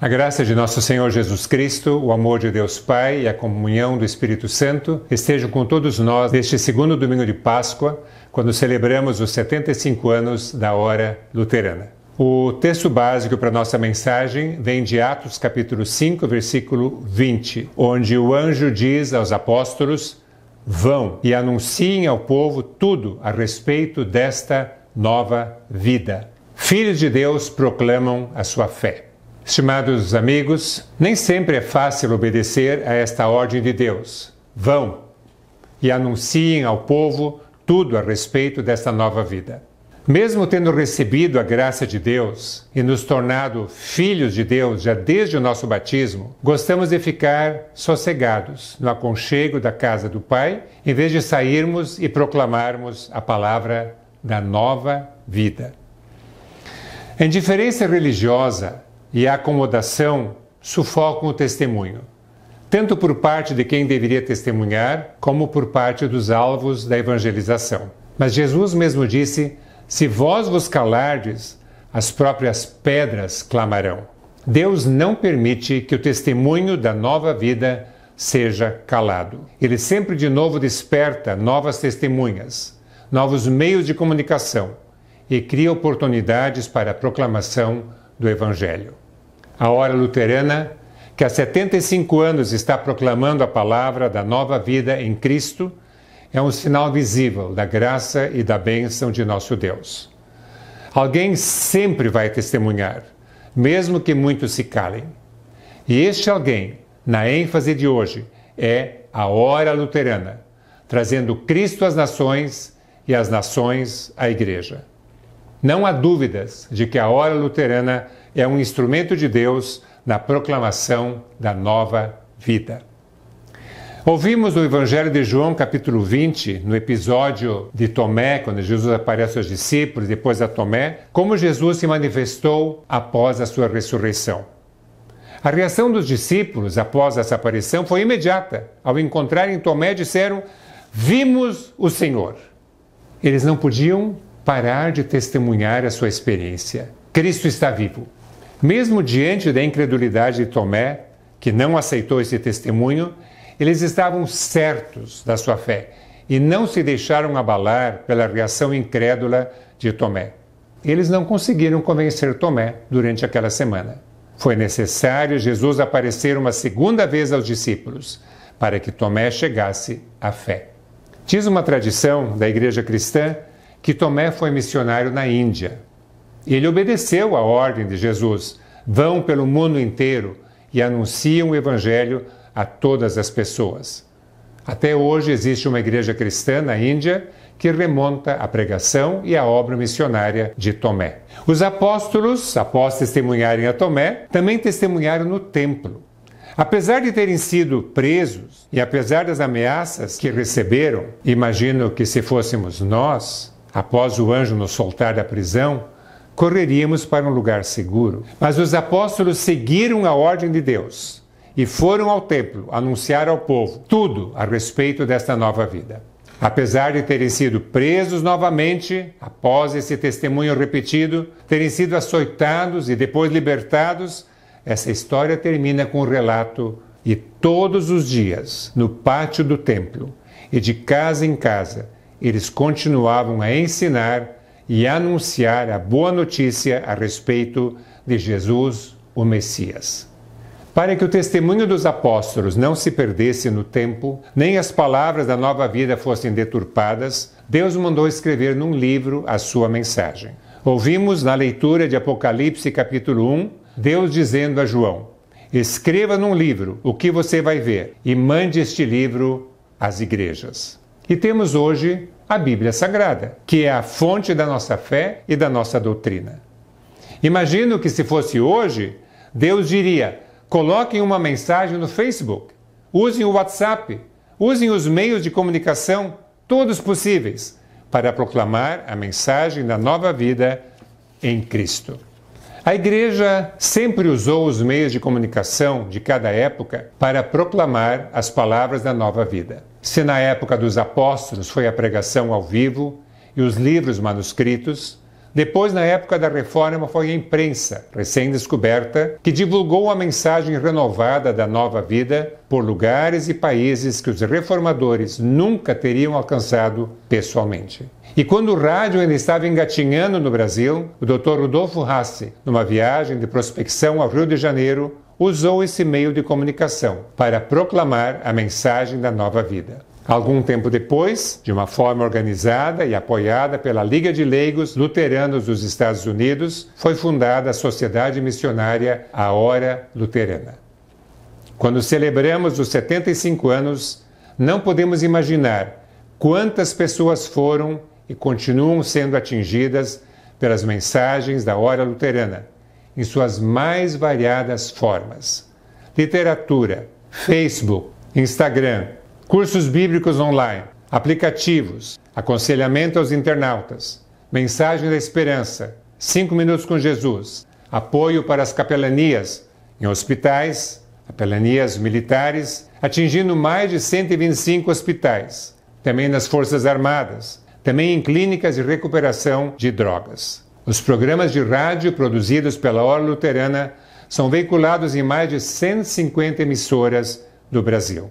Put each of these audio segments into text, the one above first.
A graça de nosso Senhor Jesus Cristo, o amor de Deus Pai e a comunhão do Espírito Santo estejam com todos nós neste segundo domingo de Páscoa, quando celebramos os 75 anos da hora luterana. O texto básico para nossa mensagem vem de Atos capítulo 5, versículo 20, onde o anjo diz aos apóstolos: Vão e anunciem ao povo tudo a respeito desta nova vida. Filhos de Deus proclamam a sua fé. Estimados amigos, nem sempre é fácil obedecer a esta ordem de Deus. Vão e anunciem ao povo tudo a respeito desta nova vida. Mesmo tendo recebido a graça de Deus e nos tornado filhos de Deus já desde o nosso batismo, gostamos de ficar sossegados no aconchego da casa do Pai, em vez de sairmos e proclamarmos a palavra da nova vida. A indiferença religiosa e a acomodação sufocam o testemunho, tanto por parte de quem deveria testemunhar, como por parte dos alvos da evangelização. Mas Jesus mesmo disse: Se vós vos calardes, as próprias pedras clamarão. Deus não permite que o testemunho da nova vida seja calado. Ele sempre de novo desperta novas testemunhas, novos meios de comunicação e cria oportunidades para a proclamação do Evangelho. A Hora Luterana, que há 75 anos está proclamando a palavra da nova vida em Cristo, é um sinal visível da graça e da bênção de nosso Deus. Alguém sempre vai testemunhar, mesmo que muitos se calem. E este alguém, na ênfase de hoje, é a Hora Luterana, trazendo Cristo às nações e as nações à Igreja. Não há dúvidas de que a hora luterana é um instrumento de Deus na proclamação da nova vida. Ouvimos no Evangelho de João, capítulo 20, no episódio de Tomé, quando Jesus aparece aos discípulos, depois a Tomé, como Jesus se manifestou após a sua ressurreição. A reação dos discípulos após essa aparição foi imediata. Ao encontrarem Tomé, disseram: Vimos o Senhor. Eles não podiam parar de testemunhar a sua experiência. Cristo está vivo. Mesmo diante da incredulidade de Tomé, que não aceitou esse testemunho, eles estavam certos da sua fé e não se deixaram abalar pela reação incrédula de Tomé. Eles não conseguiram convencer Tomé durante aquela semana. Foi necessário Jesus aparecer uma segunda vez aos discípulos para que Tomé chegasse à fé. Diz uma tradição da igreja cristã que Tomé foi missionário na Índia. Ele obedeceu à ordem de Jesus: vão pelo mundo inteiro e anunciam o Evangelho a todas as pessoas. Até hoje existe uma igreja cristã na Índia que remonta à pregação e à obra missionária de Tomé. Os apóstolos, após testemunharem a Tomé, também testemunharam no templo. Apesar de terem sido presos e apesar das ameaças que receberam, imagino que se fôssemos nós, Após o anjo nos soltar da prisão, correríamos para um lugar seguro. Mas os apóstolos seguiram a ordem de Deus e foram ao templo anunciar ao povo tudo a respeito desta nova vida. Apesar de terem sido presos novamente, após esse testemunho repetido, terem sido açoitados e depois libertados, essa história termina com o relato e todos os dias, no pátio do templo e de casa em casa, eles continuavam a ensinar e anunciar a boa notícia a respeito de Jesus, o Messias. Para que o testemunho dos apóstolos não se perdesse no tempo, nem as palavras da nova vida fossem deturpadas, Deus mandou escrever num livro a sua mensagem. Ouvimos na leitura de Apocalipse capítulo 1, Deus dizendo a João: Escreva num livro o que você vai ver e mande este livro às igrejas. E temos hoje a Bíblia Sagrada, que é a fonte da nossa fé e da nossa doutrina. Imagino que se fosse hoje, Deus diria: coloquem uma mensagem no Facebook, usem o WhatsApp, usem os meios de comunicação, todos possíveis, para proclamar a mensagem da nova vida em Cristo. A Igreja sempre usou os meios de comunicação de cada época para proclamar as palavras da nova vida. Se na época dos apóstolos foi a pregação ao vivo e os livros manuscritos, Depois, na época da reforma, foi a imprensa, recém-descoberta, que divulgou a mensagem renovada da nova vida por lugares e países que os reformadores nunca teriam alcançado pessoalmente. E quando o rádio ainda estava engatinhando no Brasil, o Dr. Rudolfo Rassi, numa viagem de prospecção ao Rio de Janeiro, usou esse meio de comunicação para proclamar a mensagem da nova vida. Algum tempo depois, de uma forma organizada e apoiada pela Liga de Leigos Luteranos dos Estados Unidos, foi fundada a Sociedade Missionária A Hora Luterana. Quando celebramos os 75 anos, não podemos imaginar quantas pessoas foram e continuam sendo atingidas pelas mensagens da Hora Luterana, em suas mais variadas formas: literatura, Facebook, Instagram, cursos bíblicos online, aplicativos, aconselhamento aos internautas, mensagem da esperança, cinco minutos com Jesus, apoio para as capelanias em hospitais, capelanias militares, atingindo mais de 125 hospitais, também nas Forças Armadas, também em clínicas de recuperação de drogas. Os programas de rádio produzidos pela Hora Luterana são veiculados em mais de 150 emissoras do Brasil.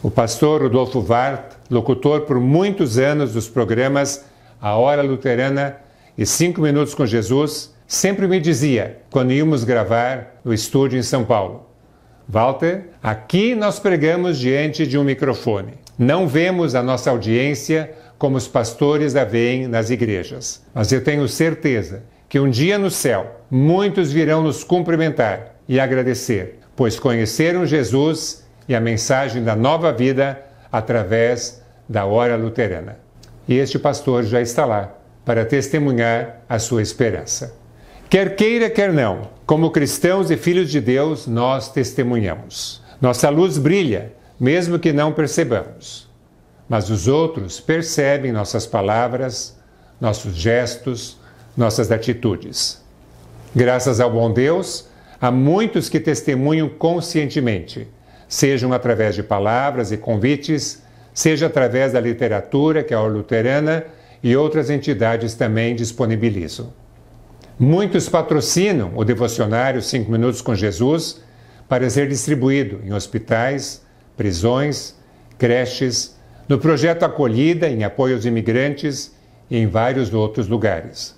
O pastor Rodolfo Vart, locutor por muitos anos dos programas A Hora Luterana e Cinco Minutos com Jesus, sempre me dizia, quando íamos gravar no estúdio em São Paulo: Walter, aqui nós pregamos diante de um microfone. Não vemos a nossa audiência como os pastores a veem nas igrejas. Mas eu tenho certeza que um dia no céu muitos virão nos cumprimentar e agradecer, pois conheceram Jesus e a mensagem da nova vida através da hora luterana. E este pastor já está lá para testemunhar a sua esperança. Quer queira, quer não, como cristãos e filhos de Deus, nós testemunhamos. Nossa luz brilha, mesmo que não percebamos. Mas os outros percebem nossas palavras, nossos gestos, nossas atitudes. Graças ao bom Deus, há muitos que testemunham conscientemente sejam através de palavras e convites, seja através da literatura que a Ordem Luterana e outras entidades também disponibilizam. Muitos patrocinam o devocionário 5 Minutos com Jesus para ser distribuído em hospitais, prisões, creches, no projeto Acolhida em apoio aos imigrantes e em vários outros lugares.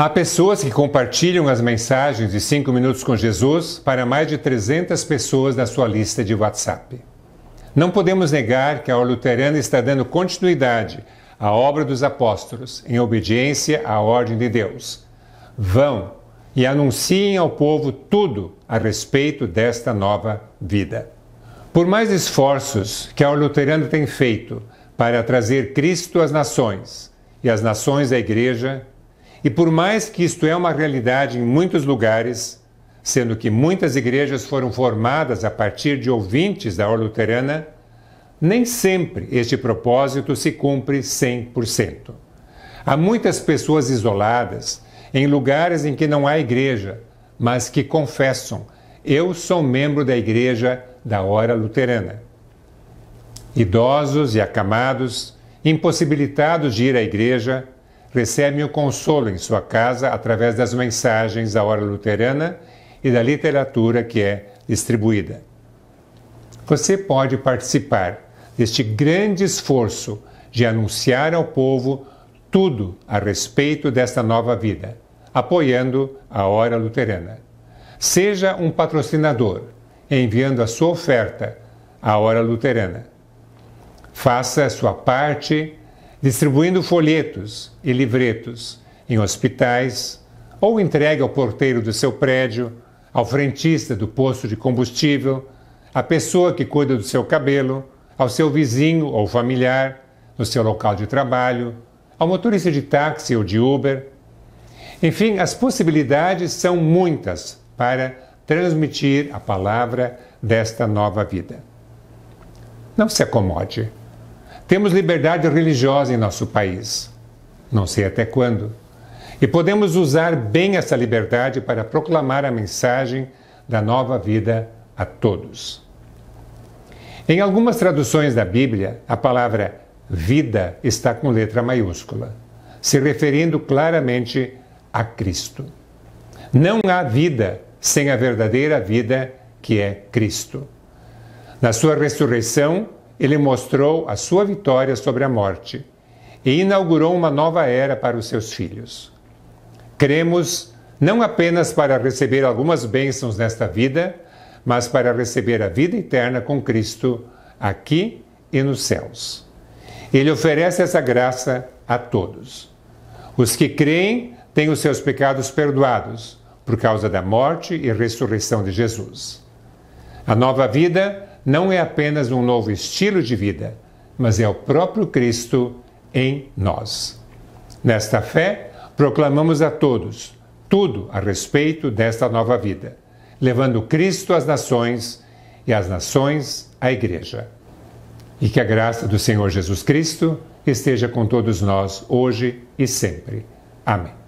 Há pessoas que compartilham as mensagens de 5 minutos com Jesus para mais de 300 pessoas na sua lista de WhatsApp. Não podemos negar que a Luterana está dando continuidade à obra dos apóstolos em obediência à ordem de Deus. Vão e anunciem ao povo tudo a respeito desta nova vida. Por mais esforços que a Luterana tem feito para trazer Cristo às nações e as nações à Igreja, e por mais que isto é uma realidade em muitos lugares, sendo que muitas igrejas foram formadas a partir de ouvintes da Ordem Luterana, nem sempre este propósito se cumpre 100%. Há muitas pessoas isoladas em lugares em que não há igreja, mas que confessam: Eu sou membro da igreja da Hora Luterana. Idosos e acamados, impossibilitados de ir à igreja, recebem o consolo em sua casa através das mensagens da hora luterana e da literatura que é distribuída. Você pode participar deste grande esforço de anunciar ao povo tudo a respeito desta nova vida, apoiando a Hora Luterana. Seja um patrocinador, enviando a sua oferta à Hora Luterana. Faça a sua parte distribuindo folhetos e livretos em hospitais ou entregue ao porteiro do seu prédio, ao frentista do posto de combustível, à pessoa que cuida do seu cabelo, ao seu vizinho ou familiar, no seu local de trabalho, ao motorista de táxi ou de Uber. Enfim, as possibilidades são muitas para transmitir a palavra desta nova vida. Não se acomode. Temos liberdade religiosa em nosso país. Não sei até quando. E podemos usar bem essa liberdade para proclamar a mensagem da nova vida a todos. Em algumas traduções da Bíblia, a palavra vida está com letra maiúscula. se referindo claramente a Cristo. Não há vida sem a verdadeira vida que é Cristo. Na sua ressurreição, ele mostrou a sua vitória sobre a morte e inaugurou uma nova era para os seus filhos. Cremos não apenas para receber algumas bênçãos nesta vida, mas para receber a vida eterna com Cristo aqui e nos céus. Ele oferece essa graça a todos. Os que creem têm os seus pecados perdoados por causa da morte e ressurreição de Jesus. A nova vida não é apenas um novo estilo de vida, mas é o próprio Cristo em nós. Nesta fé, proclamamos a todos tudo a respeito desta nova vida, levando Cristo às nações e as nações à Igreja. E que a graça do Senhor Jesus Cristo esteja com todos nós hoje e sempre. Amém.